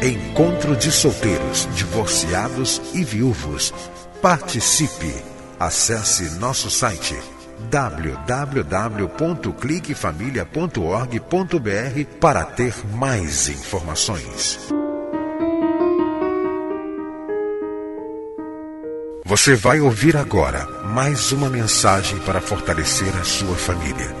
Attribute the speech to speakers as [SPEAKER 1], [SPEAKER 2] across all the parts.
[SPEAKER 1] Encontro de solteiros, divorciados e viúvos. Participe! Acesse nosso site www.cliquefamilia.org.br para ter mais informações. Você vai ouvir agora mais uma mensagem para fortalecer a sua família.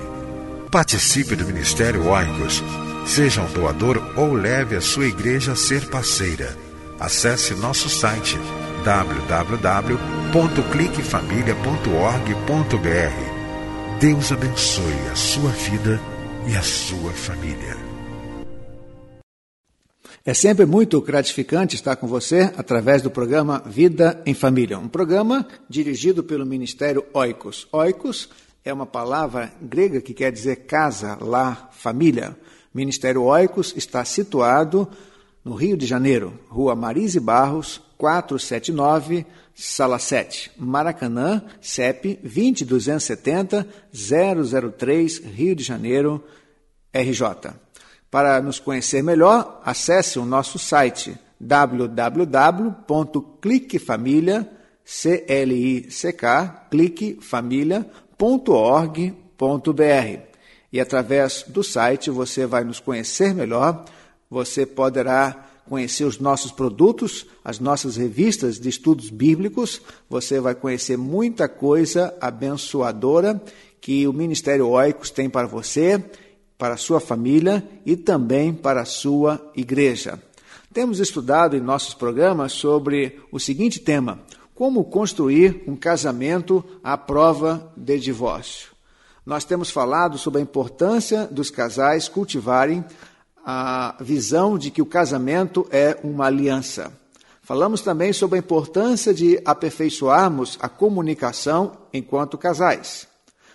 [SPEAKER 1] Participe do Ministério Oicos Seja um doador ou leve a sua igreja a ser parceira. Acesse nosso site www.cliquefamilia.org.br. Deus abençoe a sua vida e a sua família.
[SPEAKER 2] É sempre muito gratificante estar com você através do programa Vida em Família, um programa dirigido pelo Ministério Oikos. Oikos é uma palavra grega que quer dizer casa, lar, família. Ministério Oicos está situado no Rio de Janeiro, Rua Marise Barros, 479, Sala 7, Maracanã, CEP 20270 003, Rio de Janeiro, RJ. Para nos conhecer melhor, acesse o nosso site www.cliquefamilia, C-L-I-C-K, cliquefamilia.org.br e através do site você vai nos conhecer melhor, você poderá conhecer os nossos produtos, as nossas revistas de estudos bíblicos, você vai conhecer muita coisa abençoadora que o Ministério Oicos tem para você, para a sua família e também para a sua igreja. Temos estudado em nossos programas sobre o seguinte tema: como construir um casamento à prova de divórcio nós temos falado sobre a importância dos casais cultivarem a visão de que o casamento é uma aliança. Falamos também sobre a importância de aperfeiçoarmos a comunicação enquanto casais.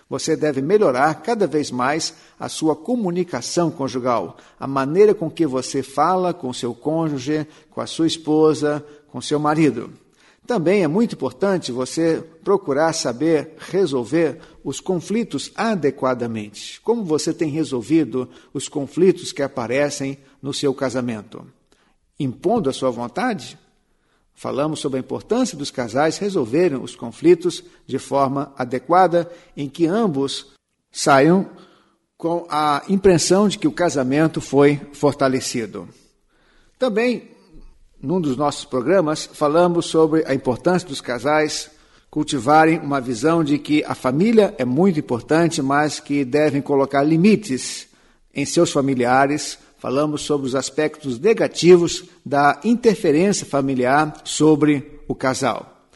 [SPEAKER 2] Você deve melhorar cada vez mais a sua comunicação conjugal, a maneira com que você fala com seu cônjuge, com a sua esposa, com seu marido. Também é muito importante você procurar saber resolver os conflitos adequadamente. Como você tem resolvido os conflitos que aparecem no seu casamento? Impondo a sua vontade? Falamos sobre a importância dos casais resolverem os conflitos de forma adequada, em que ambos saiam com a impressão de que o casamento foi fortalecido. Também num dos nossos programas, falamos sobre a importância dos casais cultivarem uma visão de que a família é muito importante, mas que devem colocar limites em seus familiares. Falamos sobre os aspectos negativos da interferência familiar sobre o casal.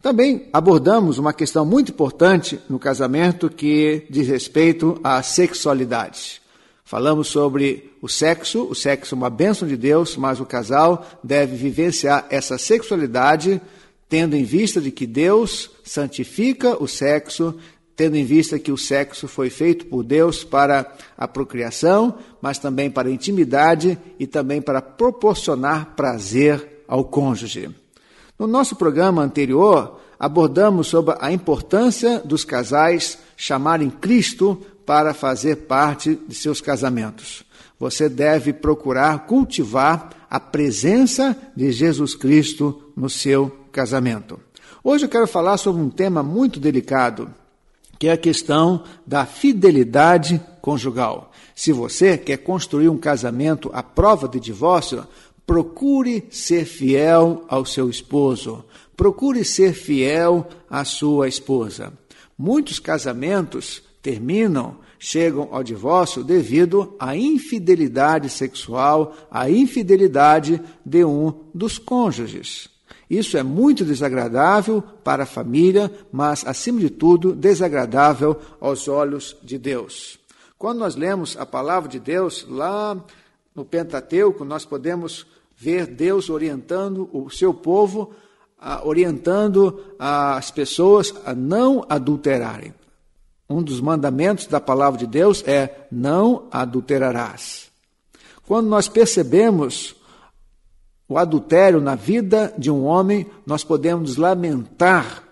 [SPEAKER 2] Também abordamos uma questão muito importante no casamento que diz respeito à sexualidade. Falamos sobre o sexo, o sexo é uma bênção de Deus, mas o casal deve vivenciar essa sexualidade tendo em vista de que Deus santifica o sexo, tendo em vista que o sexo foi feito por Deus para a procriação, mas também para a intimidade e também para proporcionar prazer ao cônjuge. No nosso programa anterior, abordamos sobre a importância dos casais chamarem Cristo para fazer parte de seus casamentos. Você deve procurar cultivar a presença de Jesus Cristo no seu casamento. Hoje eu quero falar sobre um tema muito delicado, que é a questão da fidelidade conjugal. Se você quer construir um casamento à prova de divórcio, procure ser fiel ao seu esposo, procure ser fiel à sua esposa. Muitos casamentos terminam, chegam ao divórcio devido à infidelidade sexual, à infidelidade de um dos cônjuges. Isso é muito desagradável para a família, mas, acima de tudo, desagradável aos olhos de Deus. Quando nós lemos a palavra de Deus lá no Pentateuco, nós podemos ver Deus orientando o seu povo, orientando as pessoas a não adulterarem. Um dos mandamentos da palavra de Deus é: não adulterarás. Quando nós percebemos o adultério na vida de um homem, nós podemos lamentar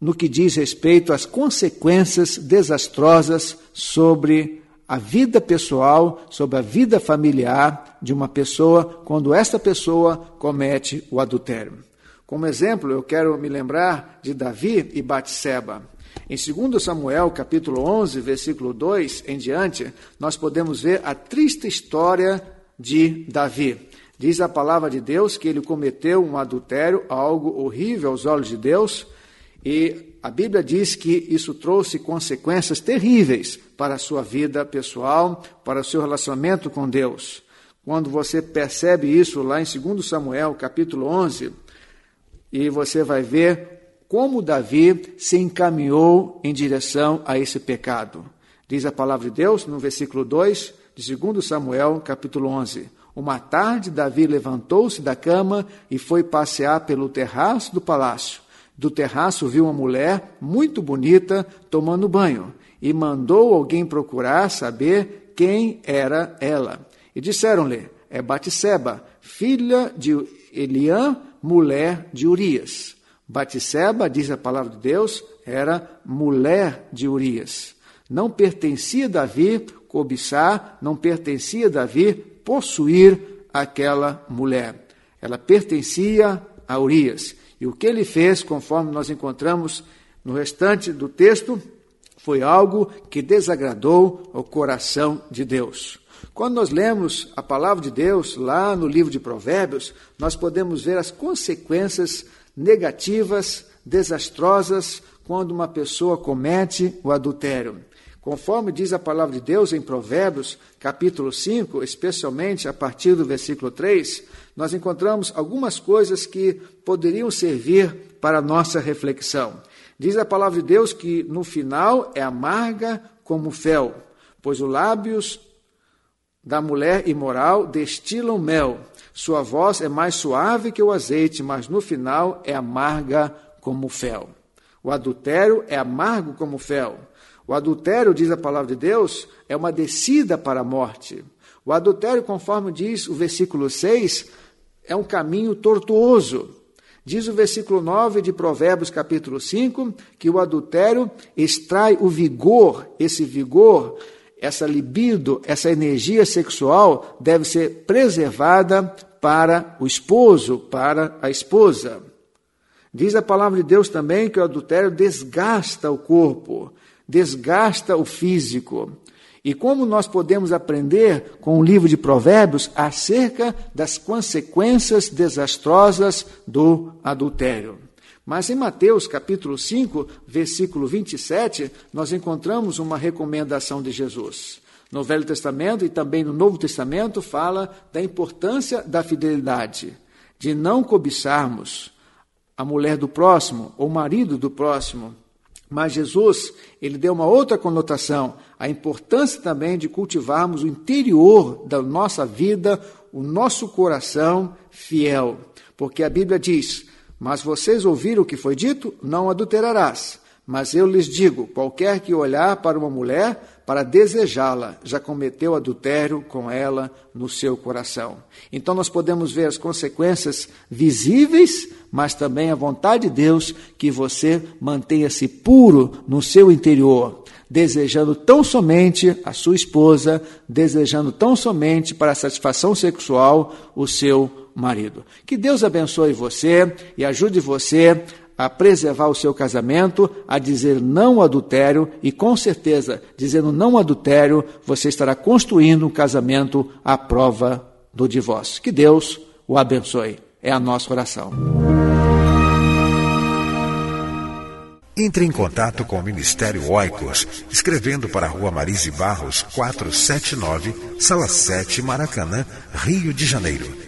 [SPEAKER 2] no que diz respeito às consequências desastrosas sobre a vida pessoal, sobre a vida familiar de uma pessoa, quando esta pessoa comete o adultério. Como exemplo, eu quero me lembrar de Davi e Batseba. Em 2 Samuel, capítulo 11, versículo 2 em diante, nós podemos ver a triste história de Davi. Diz a palavra de Deus que ele cometeu um adultério, algo horrível aos olhos de Deus, e a Bíblia diz que isso trouxe consequências terríveis para a sua vida pessoal, para o seu relacionamento com Deus. Quando você percebe isso lá em 2 Samuel, capítulo 11, e você vai ver como Davi se encaminhou em direção a esse pecado. Diz a palavra de Deus no versículo 2 de 2 Samuel, capítulo 11. Uma tarde, Davi levantou-se da cama e foi passear pelo terraço do palácio. Do terraço viu uma mulher muito bonita tomando banho e mandou alguém procurar saber quem era ela. E disseram-lhe: É Batisseba, filha de Eliã, mulher de Urias. Batisseba, diz a palavra de Deus, era mulher de Urias. Não pertencia a Davi cobiçar, não pertencia a Davi possuir aquela mulher. Ela pertencia a Urias. E o que ele fez, conforme nós encontramos no restante do texto, foi algo que desagradou o coração de Deus. Quando nós lemos a palavra de Deus lá no livro de Provérbios, nós podemos ver as consequências negativas, desastrosas, quando uma pessoa comete o adultério. Conforme diz a palavra de Deus em Provérbios, capítulo 5, especialmente a partir do versículo 3, nós encontramos algumas coisas que poderiam servir para a nossa reflexão. Diz a palavra de Deus que no final é amarga como fel, pois os lábios da mulher imoral destilam mel. Sua voz é mais suave que o azeite, mas no final é amarga como fel. O adultério é amargo como fel. O adultério, diz a palavra de Deus, é uma descida para a morte. O adultério, conforme diz o versículo 6, é um caminho tortuoso. Diz o versículo 9 de Provérbios, capítulo 5, que o adultério extrai o vigor, esse vigor, essa libido, essa energia sexual deve ser preservada para o esposo, para a esposa. Diz a palavra de Deus também que o adultério desgasta o corpo desgasta o físico. E como nós podemos aprender com o livro de Provérbios acerca das consequências desastrosas do adultério. Mas em Mateus capítulo 5, versículo 27, nós encontramos uma recomendação de Jesus. No Velho Testamento e também no Novo Testamento fala da importância da fidelidade, de não cobiçarmos a mulher do próximo ou o marido do próximo, mas Jesus, ele deu uma outra conotação, a importância também de cultivarmos o interior da nossa vida, o nosso coração fiel. Porque a Bíblia diz: Mas vocês ouviram o que foi dito? Não adulterarás. Mas eu lhes digo: qualquer que olhar para uma mulher para desejá-la, já cometeu adultério com ela no seu coração. Então nós podemos ver as consequências visíveis, mas também a vontade de Deus que você mantenha-se puro no seu interior, desejando tão somente a sua esposa, desejando tão somente para a satisfação sexual o seu marido. Que Deus abençoe você e ajude você a preservar o seu casamento, a dizer não adultério e com certeza, dizendo não adultério, você estará construindo um casamento à prova do divórcio. Que Deus o abençoe. É a nossa oração.
[SPEAKER 1] Entre em contato com o Ministério Oicos, escrevendo para a Rua Marise Barros, 479, Sala 7, Maracanã, Rio de Janeiro.